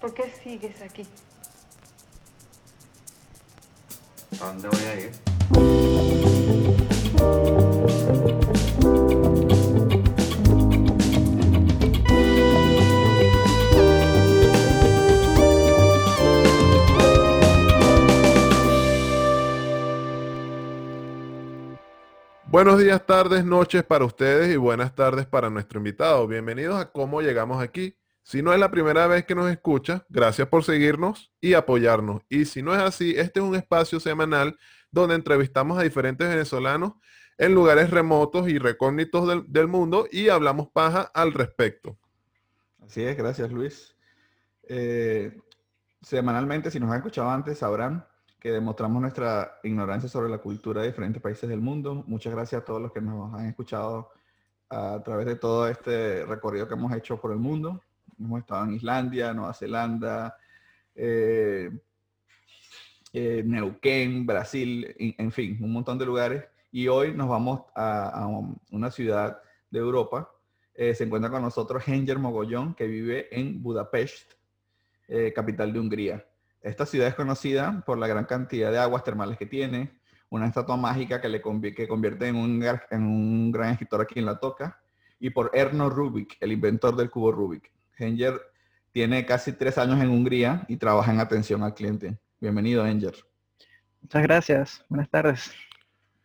¿Por qué sigues aquí? ¿A dónde voy a ir? Buenos días, tardes, noches para ustedes y buenas tardes para nuestro invitado. Bienvenidos a Cómo Llegamos Aquí. Si no es la primera vez que nos escucha, gracias por seguirnos y apoyarnos. Y si no es así, este es un espacio semanal donde entrevistamos a diferentes venezolanos en lugares remotos y recógnitos del, del mundo y hablamos paja al respecto. Así es, gracias Luis. Eh, semanalmente, si nos han escuchado antes, sabrán que demostramos nuestra ignorancia sobre la cultura de diferentes países del mundo. Muchas gracias a todos los que nos han escuchado a través de todo este recorrido que hemos hecho por el mundo. Hemos estado en Islandia, Nueva Zelanda, eh, eh, Neuquén, Brasil, en, fin, un montón de lugares. Y hoy nos vamos a, una ciudad de Europa. Eh, se encuentra con nosotros Henger Mogollón, que vive en Budapest, capital de Hungría. Esta ciudad es conocida por la gran cantidad de aguas termales que tiene, una estatua mágica que le que convierte en un, en un gran escritor aquí en la toca, y por Erno Rubik, el inventor del cubo Rubik. Henger tiene casi tres años en Hungría y trabaja en atención al cliente. Bienvenido, Henger. Muchas gracias. Buenas tardes.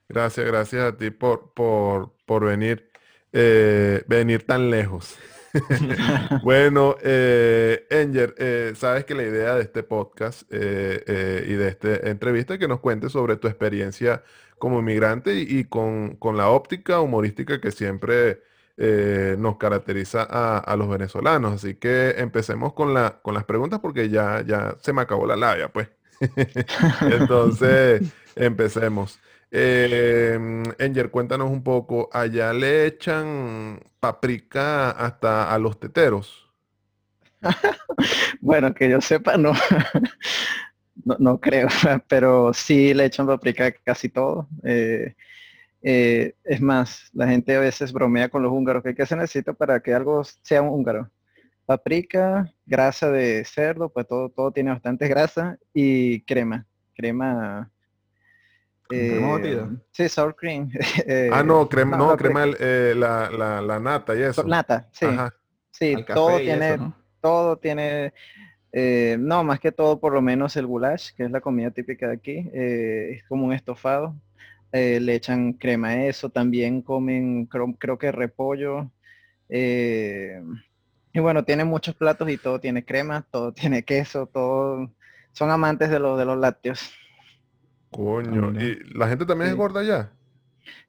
Gracias, gracias a ti por, por, por venir, eh, venir tan lejos. Bueno, eh, Enger, eh, sabes que la idea de este podcast eh, eh, y de esta entrevista es que nos cuentes sobre tu experiencia como inmigrante y, y con, con la óptica humorística que siempre eh, nos caracteriza a, a los venezolanos. Así que empecemos con la, con las preguntas porque ya, ya se me acabó la labia, pues. Entonces, empecemos. Eh, Enger, cuéntanos un poco, ¿allá le echan paprika hasta a los teteros? Bueno, que yo sepa, no. No, no creo, pero sí le echan paprika casi todo. Eh, eh, es más, la gente a veces bromea con los húngaros. ¿Qué, qué se necesita para que algo sea un húngaro? Paprika, grasa de cerdo, pues todo, todo tiene bastante grasa y crema. Crema. ¿Crema eh? Sí, sour cream. Eh, Ah, no, crema, no, no, crema, el- eh, la, la, la nata y eso. Nata, sí. Ajá. Sí, todo tiene, eso, ¿no? todo tiene, eh, no, más que todo, por lo menos el goulash, que es la comida típica de aquí, eh, es como un estofado. Eh, le echan crema a eso, también comen, creo, creo que repollo. eh, y bueno, tiene muchos platos y todo tiene crema, todo tiene queso, todo. Son amantes de los de los lácteos. Coño. ¿y la gente también es gorda allá?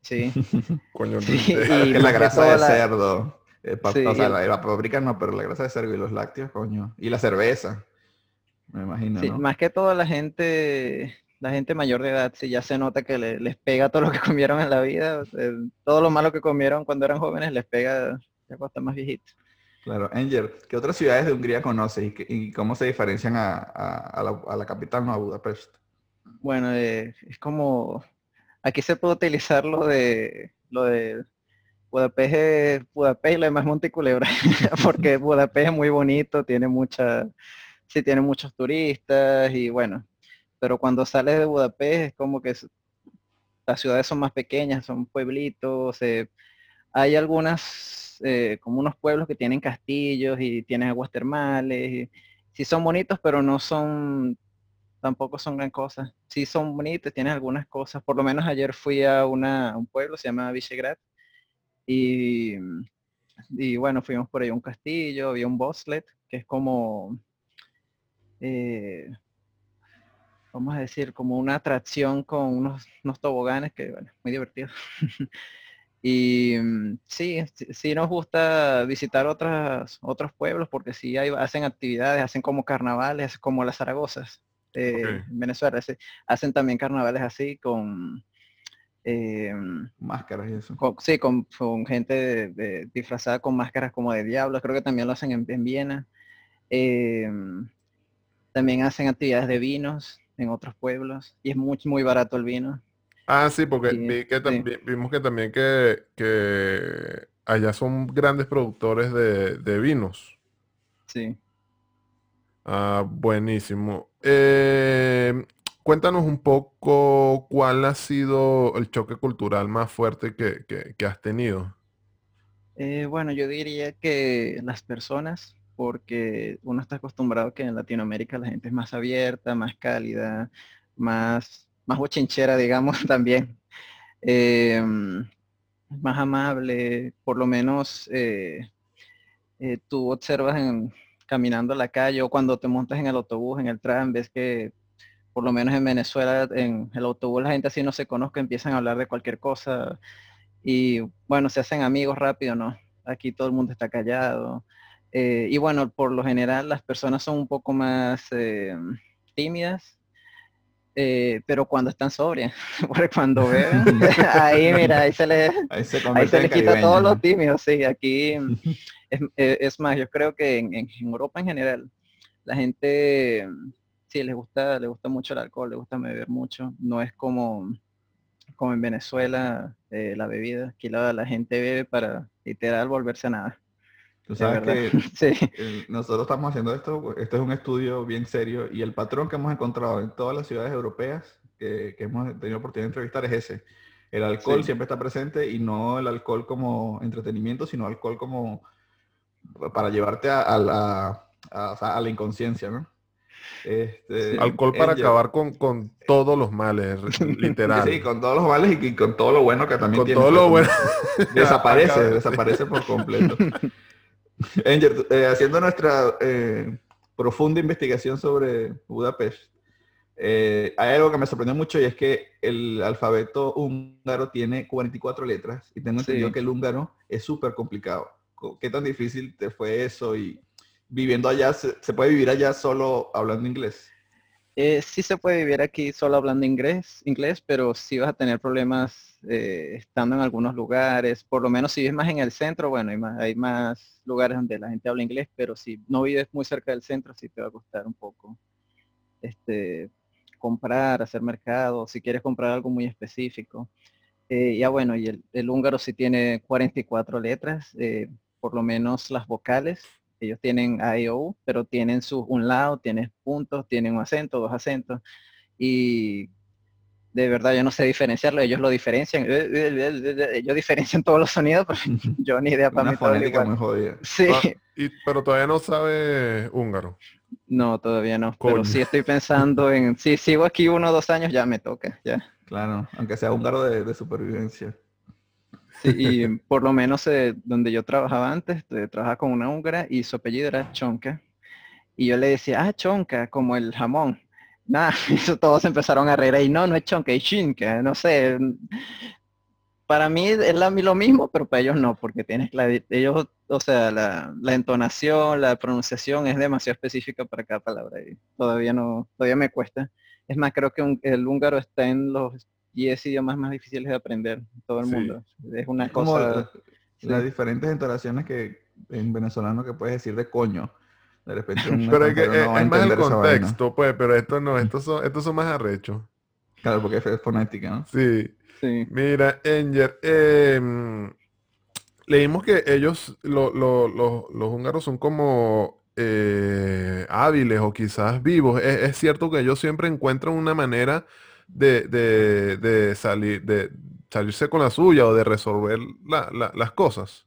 Sí. Coño, Sí, y que más la grasa de la- cerdo. eh, pa- Sí, o sea, y- la, la paprika no, pero la grasa de cerdo y los lácteos, coño. Y la cerveza. Me imagino, Sí, ¿no? más que todo la gente, la gente mayor de edad, sí ya se nota que le- les pega todo lo que comieron en la vida, o sea, todo lo malo que comieron cuando eran jóvenes les pega ya cuando están más viejitos. Claro. Angel, ¿qué otras ciudades de Hungría conoces y, cómo se diferencian a, a- a la, a la capital, no a Budapest? Bueno, eh, es como, aquí se puede utilizar lo de, lo de Budapest, es Budapest y lo demás Monte Culebra, porque Budapest es muy bonito, tiene mucha, sí tiene muchos turistas y bueno, pero cuando sales de Budapest es como que las ciudades son más pequeñas, son pueblitos, eh, hay algunas, eh, como unos pueblos que tienen castillos y tienen aguas termales, sí son bonitos, pero no son, tampoco son gran cosa. Sí son bonitos, tienen algunas cosas, por lo menos ayer fui a, una, un pueblo, se llama Visegrad, y, y bueno, fuimos por ahí a un castillo, había un bobsled, que es como, eh, vamos a decir, como una atracción con unos, unos toboganes que, bueno, muy divertido. y mm, sí, sí, nos gusta visitar otras, otros pueblos porque sí hay, hacen actividades, hacen como carnavales, como las Zaragozas eh, en Venezuela. sí. Hacen también carnavales así con... eh, Máscaras y eso. con- sí, con, con gente de- de- disfrazada con máscaras como de diablos, creo que también lo hacen en, en Viena. Eh, también hacen actividades de vinos en otros pueblos y es muy, muy barato el vino. Ah, sí, porque Sí, vi que sí. también, vimos que también que, que allá son grandes productores de, de vinos. Sí. Ah, buenísimo. Eh, cuéntanos un poco cuál ha sido el choque cultural más fuerte que, que- que has tenido. Eh, bueno, yo diría que las personas, porque uno está acostumbrado que en Latinoamérica la gente es más abierta, más cálida, más, más bochinchera, digamos, también. Em, más amable, por lo menos eh, eh, tú observas en, caminando la calle o cuando te montas en el autobús, en el tram, ves que por lo menos en Venezuela, en el autobús la gente así no se conozca, empiezan a hablar de cualquier cosa y bueno, se hacen amigos rápido, ¿no? Aquí todo el mundo está callado. Eh, y bueno, por lo general las personas son un poco más eh, tímidas, eh, pero cuando están sobrias, porque cuando beben, ahí mira, ahí se les, Ahí se ahí se les quita todos los tímidos, sí, aquí es, es más, yo creo que en, en Europa en general, la gente sí les gusta, les gusta mucho el alcohol, les gusta beber mucho, no es como, como en Venezuela la bebida, aquí la, la gente bebe para literal volverse a nada. Tú sabes que sí, eh, nosotros estamos haciendo esto, este es un estudio bien serio y el patrón que hemos encontrado en todas las ciudades europeas que, que hemos tenido oportunidad de entrevistar es ese. El alcohol Sí. siempre está presente y no el alcohol como entretenimiento, sino alcohol como para llevarte a, a la, a, la inconsciencia, ¿no? Este, Sí. Alcohol para acabar con, con todos los males, literal. Sí, con todos los males y, y con todo lo bueno que también Con tiene. todo pues, lo bueno. Desaparece, desaparece por completo. Angel, eh, haciendo nuestra eh, profunda investigación sobre Budapest, eh, hay algo que me sorprendió mucho y es que el alfabeto húngaro tiene 44 letras y tengo entendido Sí. que el húngaro es súper complicado. Co- ¿Qué tan difícil te fue eso? Y viviendo allá, ¿se, se puede vivir allá solo hablando inglés? Eh, sí se puede vivir aquí solo hablando inglés, inglés, pero sí vas a tener problemas eh, estando en algunos lugares. Por lo menos si vives más en el centro, bueno, hay más, hay más lugares donde la gente habla inglés, pero si no vives muy cerca del centro, sí te va a costar un poco este, comprar, hacer mercado, si quieres comprar algo muy específico. Eh, ya bueno, y el, el húngaro sí tiene 44 letras, eh, por lo menos las vocales. Ellos tienen A y O, pero tienen su un lado, tienes puntos, tienen un acento, dos acentos. Y de verdad yo no sé diferenciarlo, ellos lo diferencian. Ellos diferencian todos los sonidos, pero yo ni idea para Una mí fonética igual. muy jodida. Sí, Ah, y- pero todavía no sabe húngaro. no, todavía no. Coño. Pero sí estoy pensando en, si sigo aquí uno o dos años, ya me toca, ya. Claro, aunque sea húngaro de, de supervivencia. Sí, y por lo menos eh, donde yo trabajaba antes, eh, trabajaba con una húngara y su apellido era Chonka. Y yo le decía, ah, Chonka, como el jamón. Nada, eso todos empezaron a reír ahí, no, no es Chonka, es Chinka, no sé. Para mí es la- lo mismo, pero para ellos no, porque tienes la, ellos, o sea, la, la entonación, la pronunciación es demasiado específica para cada palabra y todavía no, todavía me cuesta. Es más, creo que el húngaro está en los 10 idiomas más difíciles de aprender en todo el Sí. mundo. Es una Es como cosa... la- las diferentes entonaciones que en venezolano que puedes decir de coño. De repente un Pero es, que, es- no a es más el contexto, pues, pero estos no, estos son, estos son más arrechos. Claro, porque es fonética, ¿no? Sí. Sí. Mira, Enger, em, leímos que ellos, lo- lo- lo- los húngaros son como eh, hábiles o quizás vivos. Es, es cierto que ellos siempre encuentran una manera de, de- salir, de salirse con la suya o de resolver la- la- las cosas.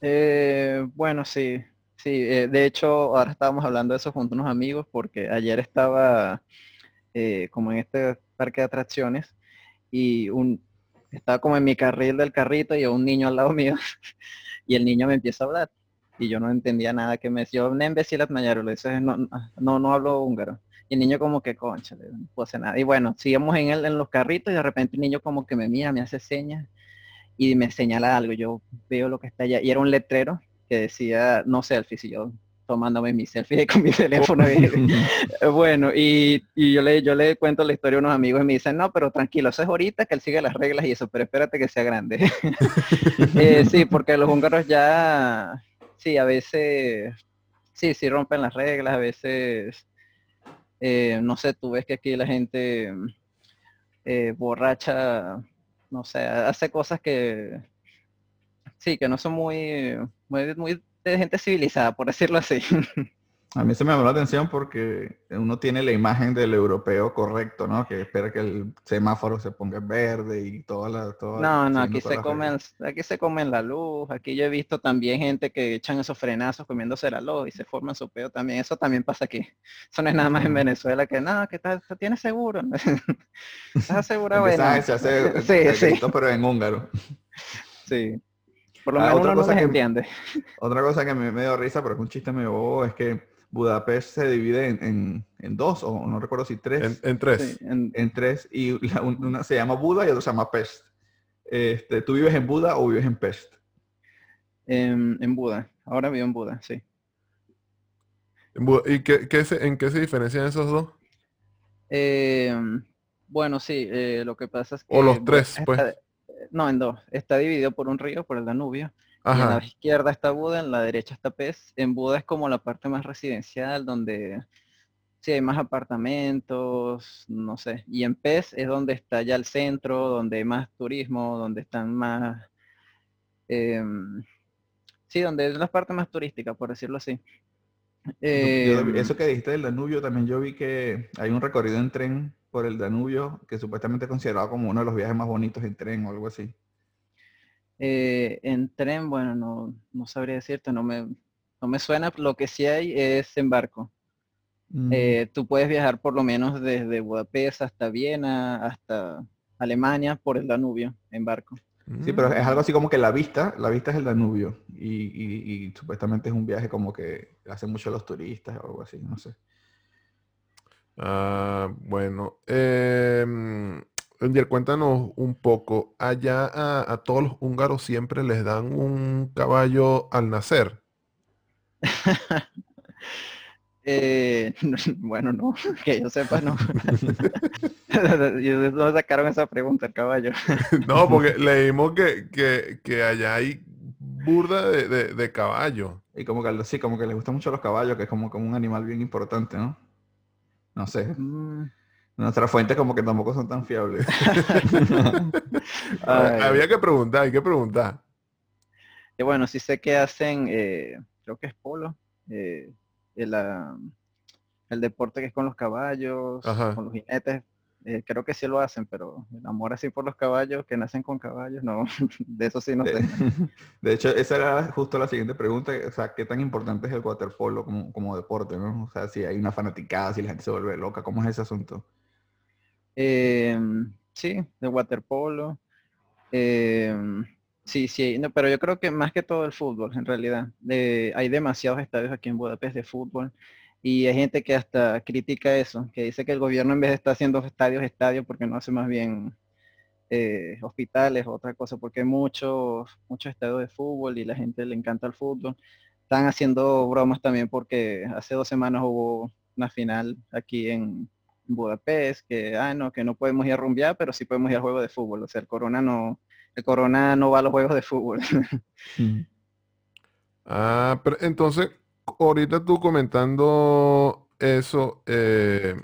Eh, bueno, sí, sí. eh, de hecho, ahora estábamos hablando de eso junto a unos amigos porque ayer estaba eh, como en este parque de atracciones y un, estaba como en mi carril del carrito y un niño al lado mío y el niño me empieza a hablar y yo no entendía nada que me decía, un imbécil atmayaro", le dice, no, no, no hablo húngaro. Y el niño como que, concha, no puedo hacer nada. Y bueno, sigamos en él en los carritos y de repente el niño como que me mira, me hace señas y me señala algo. Yo veo lo que está allá y era un letrero que decía no selfies y yo tomándome mi selfie con mi teléfono. bueno, y, y yo le yo le cuento la historia a unos amigos y me dicen, no, pero tranquilo, eso es ahorita que él sigue las reglas y eso, pero espérate que sea grande. Eh, sí, porque los húngaros ya, sí, a veces, sí, sí rompen las reglas, a veces, eh, no sé, tú ves que aquí la gente eh, borracha, no sé, hace cosas que, sí, que no son muy, muy, muy de gente civilizada, por decirlo así. A mí se me llamó la atención porque uno tiene la imagen del europeo correcto, ¿no? Que espera que el semáforo se ponga verde y toda la... Toda, No, no, aquí todas se las comen, aquí se comen la luz, aquí yo he visto también gente que echan esos frenazos comiéndose la luz y se forman su peo también, eso también pasa aquí. Eso no es nada más en. Venezuela que no, que estás, tienes seguro. ¿Estás asegurado? Bueno, se hace sí, el sí, grito, pero en húngaro. sí. Por lo Ah, menos otra uno no cosa les que- entiende. Otra cosa que me, me dio risa, pero es un chiste medio bobo, es que Budapest se divide en, en- en dos, o no recuerdo si tres. En, en tres. Sí, en- en tres y la- un- una se llama Buda y otra se llama Pest. Este, ¿Tú vives en Buda o vives en Pest? en, en Buda. Ahora vivo en Buda, sí. ¿Y qué, qué se- en qué se diferencian esos dos? Em, bueno, sí, eh, lo que pasa es que... O los tres, está- pues. no, en dos. Está dividido por un río, por el Danubio. Y en la Ajá. izquierda está Buda, en la derecha está Pez. En Buda es como la parte más residencial, donde sí hay más apartamentos, no sé. Y en Pez es donde está ya el centro, donde hay más turismo, donde están más... em, sí, donde es la parte más turística, por decirlo así. Em, eso que dijiste del Danubio, también yo vi que hay un recorrido en tren por el Danubio que supuestamente es considerado como uno de los viajes más bonitos en tren o algo así. Eh, en tren, bueno, no, no sabría decirte, no me, no me suena. Lo que sí hay es en barco. Mm. Eh, tú puedes viajar por lo menos desde Budapest hasta Viena, hasta Alemania, por el Danubio, en barco. Sí, pero es algo Mm. así como que la vista, la vista es el Danubio y, y- y supuestamente es un viaje como que hacen mucho los turistas o algo así, no sé. Ah, bueno. em, Cuéntanos un poco. Allá a, a todos los húngaros siempre les dan un caballo al nacer. Eh, bueno, no, que yo sepa, no. ¿Y de dónde sacaron esa pregunta, el caballo? No, porque leímos que, que, que allá hay burda de, de, de caballo. Y como que sí, como que les gustan mucho los caballos, que es como, como un animal bien importante, ¿no? No sé. Mm, Nuestras fuentes como que tampoco son tan fiables. ay. Había que preguntar, hay que preguntar. Y bueno, sí sé que hacen, eh, creo que es polo, eh, el, ah, el deporte que es con los caballos, Ajá. con los jinetes, eh, creo que sí lo hacen, pero el amor así por los caballos, que nacen con caballos, no, de eso sí no De, sé. de hecho, esa era justo la siguiente pregunta. O sea, ¿qué tan importante es el waterpolo como, como deporte, no? O sea, si hay una fanaticada, si la gente se vuelve loca, ¿cómo es ese asunto? Em, sí, de waterpolo. em, sí, sí, no, pero yo creo que más que todo el fútbol, en realidad. Eh, hay demasiados estadios aquí en Budapest de fútbol y hay gente que hasta critica eso, que dice que el gobierno en vez de estar haciendo estadios, estadios, porque no hace más bien eh, hospitales o otra cosa, porque hay muchos, muchos estadios de fútbol y la gente le encanta el fútbol. Están haciendo bromas también porque hace dos semanas hubo una final aquí en Budapest, que, ah, no, que no podemos ir a rumbear, pero sí podemos ir al juego de fútbol. O sea, el Corona no, el Corona no va a los juegos de fútbol. Ah, pero entonces, ahorita tú comentando eso, eh,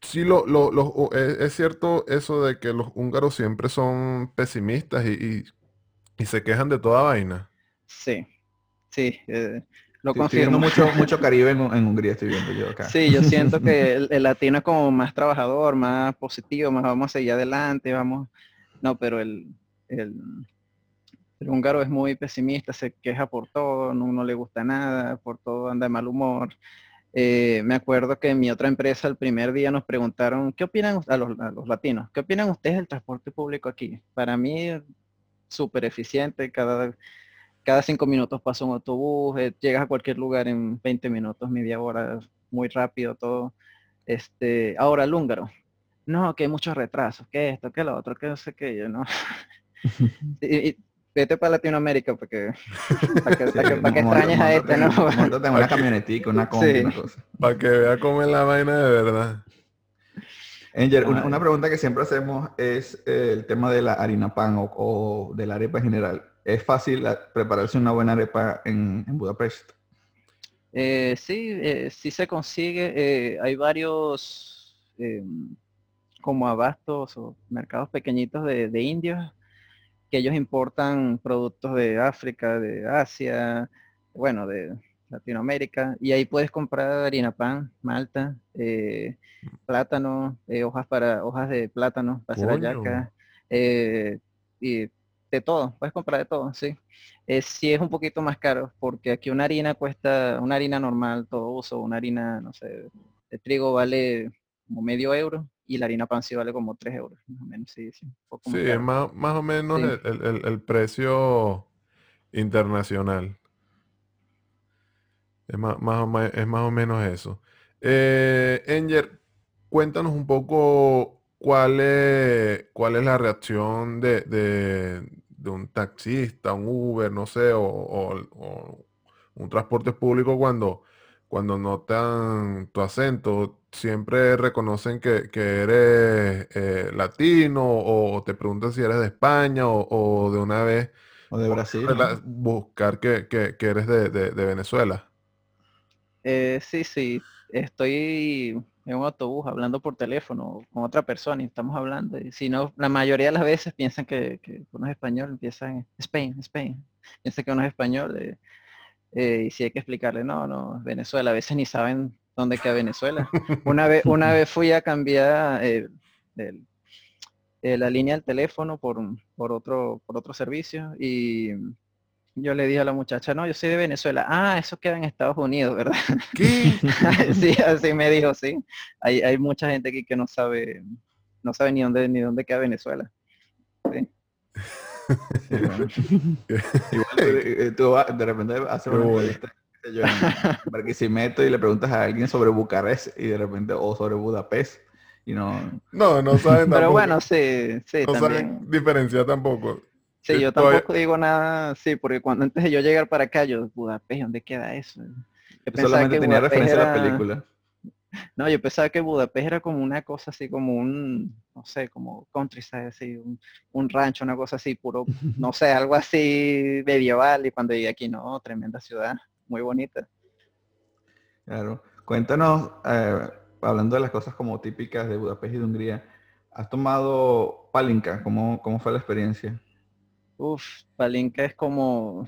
sí, lo, lo- o- es, es cierto eso de que los húngaros siempre son pesimistas y, y- y se quejan de toda vaina. sí, sí, eh, lo estoy viendo confirmo. mucho, mucho Caribe en, en Hungría, estoy viendo yo acá. Sí, yo siento que el, el latino es como más trabajador, más positivo, más vamos a seguir adelante, vamos. No, pero el, el, el húngaro es muy pesimista, se queja por todo, no, no le gusta nada, por todo anda de mal humor. Eh, me acuerdo que en mi otra empresa el primer día nos preguntaron, ¿qué opinan a los, a los latinos? ¿Qué opinan ustedes del transporte público aquí? Para mí, súper eficiente, cada, cada cinco minutos pasa un autobús, eh, llegas a cualquier lugar en 20 minutos, media hora, muy rápido todo. Este, ahora el húngaro. No, que hay muchos retrasos, que esto, que lo otro, que no sé qué, yo no. y, y vete para Latinoamérica porque para que, Sí, para que- para que mo- extrañes a este, ¿no? en una camionetica, una combi, Sí. una cosa. Para que vea cómo es la vaina de verdad. Angel, una, pregunta que siempre hacemos es eh, el tema de la harina pan o, o de la arepa en general. ¿Es fácil la- prepararse una buena arepa en, en Budapest? Eh, sí, eh, sí se consigue. eh, hay varios eh, como abastos o mercados pequeñitos de, de indios que ellos importan productos de África, de Asia, bueno, de Latinoamérica, y ahí puedes comprar harina pan, malta, eh, plátano, eh, hojas para hojas de plátano para hacer eh, y de todo, puedes comprar de todo, sí. Eh, sí es un poquito más caro, porque aquí una harina cuesta, una harina normal, todo uso, una harina, no sé, de trigo vale como medio euro, y la harina pan sí vale como tres euros, más o menos, sí, sí, un poco más Sí, es más, más o menos Sí. el, el- precio internacional. Es más, más o, me- es más o menos eso. Eh, Enger, cuéntanos un poco cuál es, cuál es la reacción de, de- de un taxista, un Uber, no sé, o, o- o un transporte público cuando, cuando notan tu acento. Siempre reconocen que, que eres eh, latino o te preguntan si eres de España o, o de una vez O de Brasil. buscar que, que- que eres de, de- de Venezuela. Eh, sí, sí, estoy en un autobús hablando por teléfono con otra persona y estamos hablando. Y si no, la mayoría de las veces piensan que, que uno es español, empiezan Spain, Spain. Piensan que uno es español eh, eh, y si hay que explicarle, no, no, Venezuela. A veces ni saben dónde queda Venezuela. Una vez, una vez fui a cambiar eh, el- eh, la línea del teléfono por, por, otro, por otro servicio yo le dije a la muchacha, no, yo soy de Venezuela. Ah, eso queda en Estados Unidos, ¿verdad? ¿Qué? sí, así me dijo, sí. Hay, hay mucha gente aquí que no sabe, no sabe ni dónde, ni dónde queda Venezuela. Sí. Sí, bueno. Igual tú, eh, tú vas- de repente haces una entrevista yo, en Barquisimeto y le preguntas a alguien sobre Bucarest y de repente o sobre Budapest y no No, no saben Pero tampoco. bueno, sí, sí, no también. saben diferenciar tampoco. Sí, yo tampoco digo nada, sí, porque cuando antes de yo llegar para acá, yo, Budapest, ¿dónde queda eso? Yo yo pensaba solamente que tenía Budapest referencia a la era- película. No, yo pensaba que Budapest era como una cosa así, como un, no sé, como countryside, así, un, un rancho, una cosa así, puro, no sé, algo así medieval. Y cuando llegué aquí, no, tremenda ciudad, muy bonita. Claro. Cuéntanos, eh, hablando de las cosas como típicas de Budapest y de Hungría, ¿has tomado palinka? ¿Cómo, cómo fue la experiencia? Uf, Palinka es como,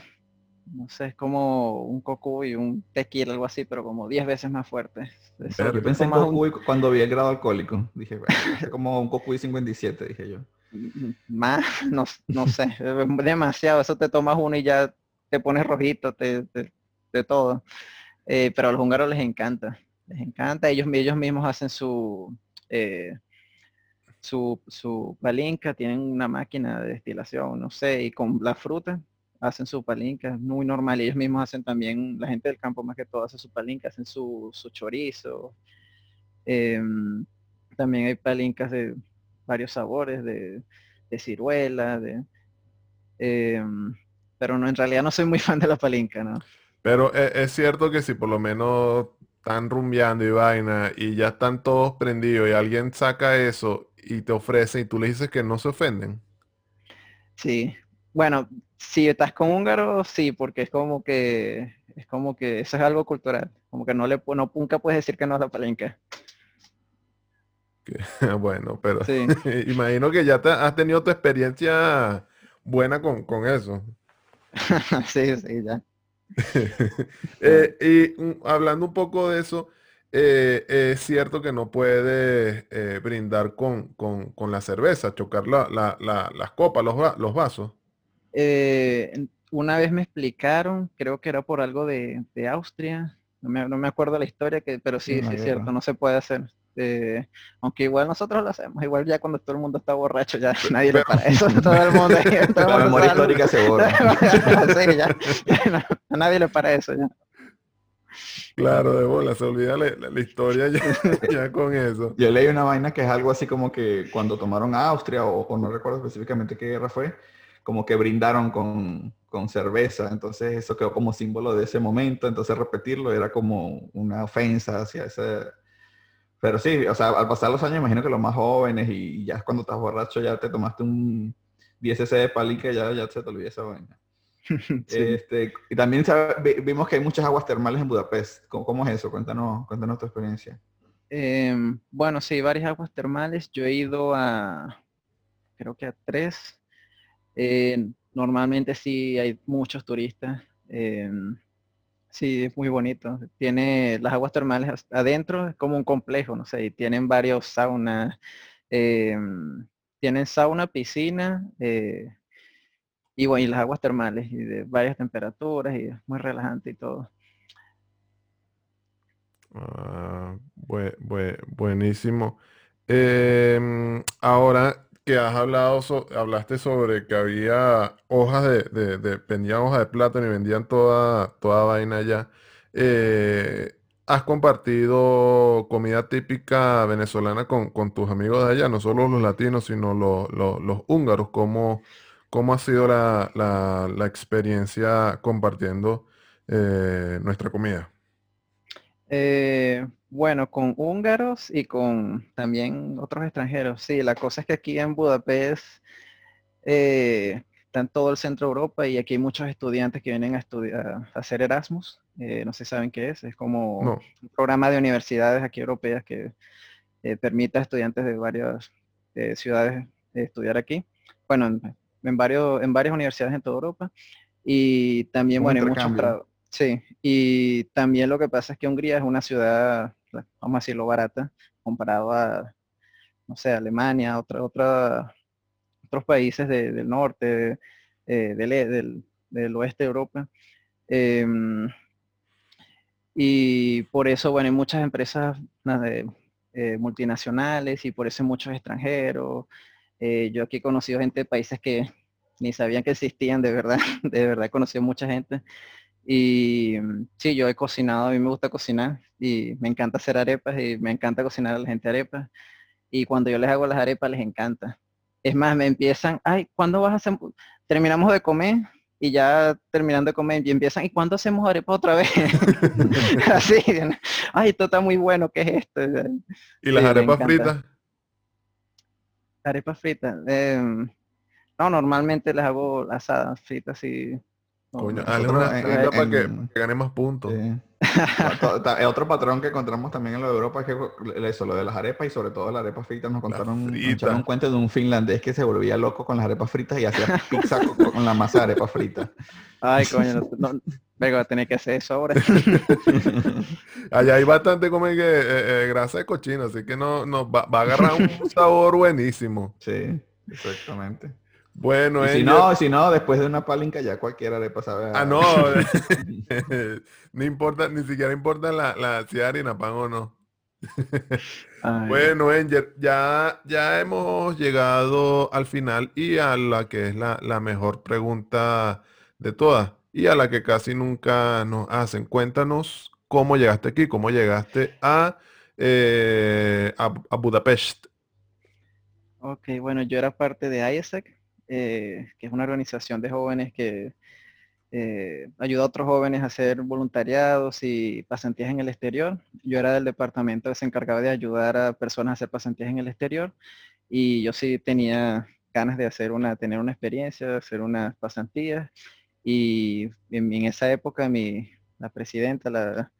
no sé, es como un cocu y un tequila, algo así, pero como 10 veces más fuerte. Verga. Yo pensé en tomas un- Cocuy cuando vi el grado alcohólico. Dije, bueno, es como un Cocuy 57, dije yo. Más, no, no sé, demasiado. Eso te tomas uno y ya te pones rojito, te, te- de todo. Eh, pero a los húngaros les encanta, les encanta. Ellos, ellos mismos hacen su, eh, su, su palinka, tienen una máquina de destilación, no sé, y con la fruta hacen su palinka, es muy normal. Ellos mismos hacen también, la gente del campo más que todo hace su palinka, hacen su, su chorizo. Em, también hay palincas de varios sabores, de, de ciruela, de... em, pero no, en realidad no soy muy fan de la palinca, ¿no? Pero e- es, cierto que si por lo menos están rumbeando y vaina y ya están todos prendidos y alguien saca eso y te ofrece y tú le dices que no se ofenden. Sí. Bueno, si estás con húngaro, sí, porque es como que, es como que eso es algo cultural. Como que no le no, nunca puedes decir que no a la palinca. Bueno, pero Sí. imagino que ya te- has tenido tu experiencia buena con, con eso. sí, sí, ya. Eh, y mm, hablando un poco de eso, eh, es cierto que no puedes eh, brindar con, con- con la cerveza, chocar la- la- la- las copas, los, va- los vasos. Eh, una vez me explicaron, creo que era por algo de, de Austria, no me, no me acuerdo la historia, que, pero sí, Sí, es cierto, no se puede hacer. Eh, aunque igual nosotros lo hacemos, igual ya cuando todo el mundo está borracho, ya nadie le para eso, todo el mundo, todo el La memoria histórica se borra. Sí, ya, ya no, a nadie le para eso ya. Claro, de bola, se olvida la, la- la historia ya, ya con eso. Yo leí una vaina que es algo así como que cuando tomaron a Austria, o, o no recuerdo específicamente qué guerra fue, como que brindaron con, con cerveza. Entonces eso quedó como símbolo de ese momento. Entonces repetirlo era como una ofensa hacia ese... Pero sí, o sea, al pasar los años, imagino que los más jóvenes y ya cuando estás borracho ya te tomaste un 10 cc de palinca, ya, ya se te olvidó esa vaina. Sí. Este, y también sabe- vimos que hay muchas aguas termales en Budapest. ¿Cómo, cómo es eso? Cuéntanos, cuéntanos tu experiencia. Em, bueno, sí, varias aguas termales. Yo he ido a, creo que a tres. Eh, normalmente sí hay muchos turistas. Em, Sí, es muy bonito. Tiene las aguas termales adentro, es como un complejo, no sé, y tienen varios saunas. em, tienen sauna, piscina, eh, y bueno, y las aguas termales, y de varias temperaturas, y muy relajante y todo. Ah, bue- bue- buenísimo. Em, ahora que has hablado, hablaste sobre que había hojas de, de, de- vendían hojas de plátano y vendían toda, toda vaina allá. Eh, ¿has compartido comida típica venezolana con, con tus amigos de allá? No solo los latinos, sino los, los, los húngaros. ¿Cómo, cómo ha sido la, la, la experiencia compartiendo eh, nuestra comida? Eh, bueno, con húngaros y con también otros extranjeros. Sí, la cosa es que aquí en Budapest eh, está en todo el centro de Europa y aquí hay muchos estudiantes que vienen a estudiar, a hacer Erasmus. Eh, no sé saben qué es. Es como No. un programa de universidades aquí europeas que permite a estudiantes de varias ciudades estudiar aquí. Bueno, en, varios, en varias universidades en toda Europa. Y también, Un bueno, muchos Sí, y también lo que pasa es que Hungría es una ciudad, vamos a decirlo, barata, comparado a, no sé, Alemania, otra, otra, otros países de- del norte, eh, del, e- del, del oeste de Europa. Em, y por eso, bueno, hay muchas empresas eh, multinacionales y por eso hay muchos extranjeros. Eh, yo aquí he conocido gente de países que ni sabían que existían, de verdad, de verdad he conocido mucha gente. Y mm, sí, yo he cocinado, a mí me gusta cocinar y me encanta hacer arepas y me encanta cocinar a la gente arepas. Y cuando yo les hago las arepas les encanta. Es más, me empiezan, ay, ¿cuándo vas a hacer? Terminamos de comer y ya terminando de comer y empiezan, ¿y cuándo hacemos arepas otra vez? Así, ay, esto está muy bueno, ¿qué es esto? ¿Y las Sí, arepas fritas? Arepas fritas. em, no, normalmente las hago asadas, fritas y... Coño, Nosotros una frita para que, que gane más puntos. Sí. Ta- Otro patrón que encontramos también en lo de Europa es que eso, lo de las arepas y sobre todo las arepas fritas, nos contaron, un cuento de un finlandés que se volvía loco con las arepas fritas y hacía pizza con, con la masa de arepas fritas. Ay, coño, no, no, venga, voy a tener que hacer eso ahora. Allá hay bastante como que eh, eh, grasa de cochino, así que no, no va, va a agarrar un sabor buenísimo. Sí, exactamente. Bueno, Y si no, si no, después de una palinca ya cualquier arepa sabe a- Ah, no. no importa, ni siquiera importa la, la si pan o no. Bueno, Angel, ya, ya hemos llegado al final y a la que es la, la mejor pregunta de todas y a la que casi nunca nos hacen. Cuéntanos cómo llegaste aquí, cómo llegaste a, eh, a, a Budapest. Ok, bueno, yo era parte de IESEC, eh, que es una organización de jóvenes que eh, ayuda a otros jóvenes a hacer voluntariados y pasantías en el exterior. Yo era del departamento que se encargaba de ayudar a personas a hacer pasantías en el exterior y yo sí tenía ganas de hacer una, tener una experiencia, hacer unas pasantías y en, en esa época mi, la presidenta, la,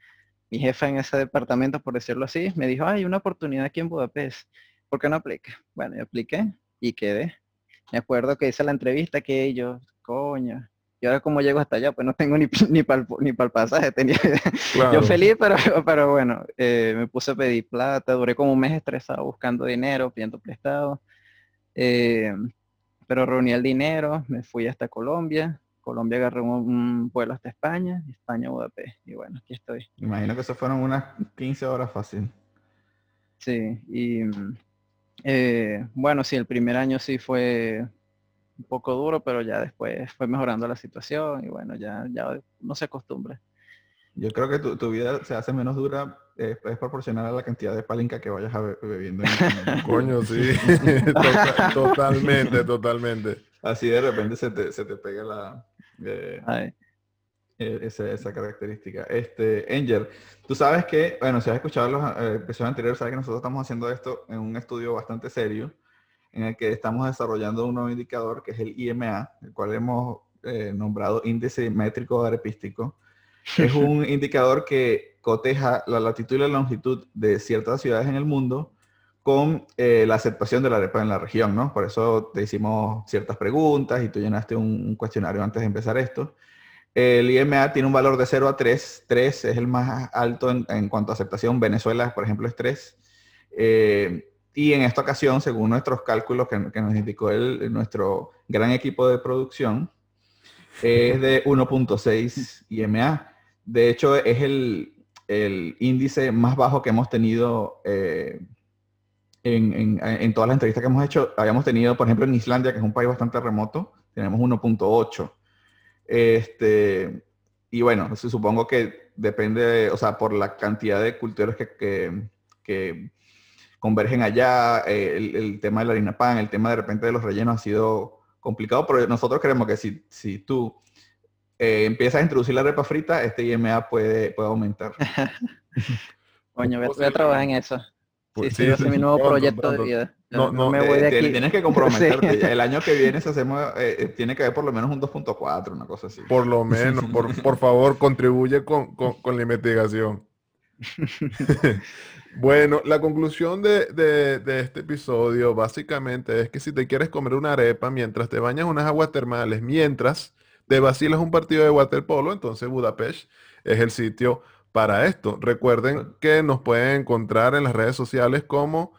mi jefa en ese departamento, por decirlo así, me dijo, hay una oportunidad aquí en Budapest, ¿por qué no aplica? Bueno, yo apliqué y quedé. Me acuerdo que hice la entrevista que yo, coño, y ahora cómo llego hasta allá, pues no tengo ni, ni para ni el pasaje, tenía, Claro. yo feliz, pero, pero bueno, eh, me puse a pedir plata, duré como un mes estresado buscando dinero, pidiendo prestado, eh, pero reuní el dinero, me fui hasta Colombia, Colombia agarré un, vuelo hasta España, España Budapest, y bueno, aquí estoy. Imagino que eso fueron unas 15 horas fácil. Sí, y mm, eh, bueno, sí, el primer año sí fue un poco duro, pero ya después fue mejorando la situación y bueno, ya, ya no se acostumbra. Yo creo que tu, tu vida se hace menos dura, eh, es proporcional a la cantidad de palinca que vayas a be- bebiendo. en- Coño, sí. Total- totalmente, totalmente. Así de repente se te, se te pega la, eh, esa, esa característica. Este, Angel, tú sabes que, bueno, si has escuchado los eh, episodios anteriores, sabes que nosotros estamos haciendo esto en un estudio bastante serio, en el que estamos desarrollando un nuevo indicador que es el IMA, el cual hemos eh, nombrado índice métrico arepístico. Es un indicador que coteja la latitud y la longitud de ciertas ciudades en el mundo con eh, la aceptación de la arepa en la región, ¿no? Por eso te hicimos ciertas preguntas y tú llenaste un, un cuestionario antes de empezar esto. El IMA tiene un valor de 0 a 3. 3 es el más alto en, cuanto a aceptación. Venezuela, por ejemplo, es 3. Eh, y en esta ocasión, según nuestros cálculos que, nos indicó el, nuestro gran equipo de producción, es de 1.6 IMA. De hecho, es el, índice más bajo que hemos tenido eh, en, todas las entrevistas que hemos hecho. Habíamos tenido, por ejemplo, en Islandia, que es un país bastante remoto, tenemos 1.8. Este, y bueno, supongo que depende, o sea, por la cantidad de culturas que, convergen allá, eh, el, tema de la harina pan, el tema de repente de los rellenos ha sido complicado, pero nosotros creemos que si, si tú eh, empiezas a introducir la repa frita, este IMA puede, puede aumentar. Coño, voy, a trabajar en eso. Sí, sí, sí, mi nuevo proyecto de vida. No, no, me voy de aquí. Tienes que comprometerte. El año que viene se hacemos, eh, eh, tiene que haber por lo menos un 2.4, una cosa así. Por lo menos, por, por favor, contribuye con, con, con la investigación. bueno, la conclusión de, de, de, este episodio básicamente es que si te quieres comer una arepa mientras te bañas unas aguas termales, mientras te vacilas un partido de waterpolo, entonces Budapest es el sitio para esto. Recuerden que nos pueden encontrar en las redes sociales como,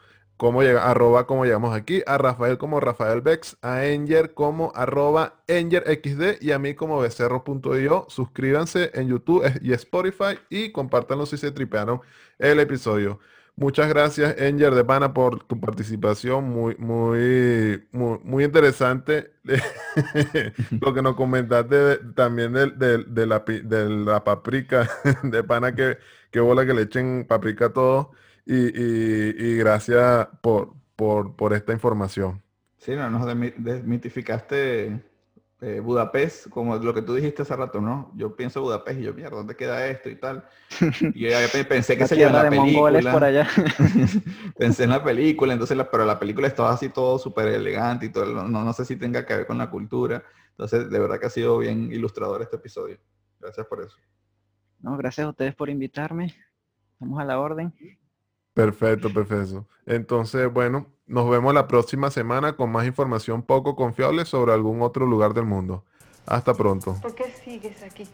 llega, arroba como llegamos aquí, a Rafael como Rafael Bex, a Enger como arroba XD y a mí como becerro.io. Suscríbanse en YouTube y Spotify y compártanlo si se tripearon el episodio. Muchas gracias, Enger de Pana, por tu participación. Muy, muy, muy, interesante lo que nos comentaste también de, la, de la paprika de Pana, que, que bola que le echen paprika a todo. Y, gracias por, por, por, esta información. Sí, no, nos desmitificaste eh, Budapest, como lo que tú dijiste hace rato, ¿no? Yo pienso Budapest y yo, mierda, ¿dónde queda esto y tal? Y yo pensé que sería la película. Por allá. pensé en la película, entonces, pero la película estaba así todo súper elegante y todo, no, no sé si tenga que ver con la cultura. Entonces, de verdad que ha sido bien ilustrador este episodio. Gracias por eso. No, gracias a ustedes por invitarme. Vamos a la orden. Perfecto, perfecto. Entonces, bueno, nos vemos la próxima semana con más información poco confiable sobre algún otro lugar del mundo. Hasta pronto. ¿Por qué sigues aquí?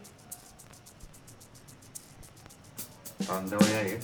¿A dónde voy a ir?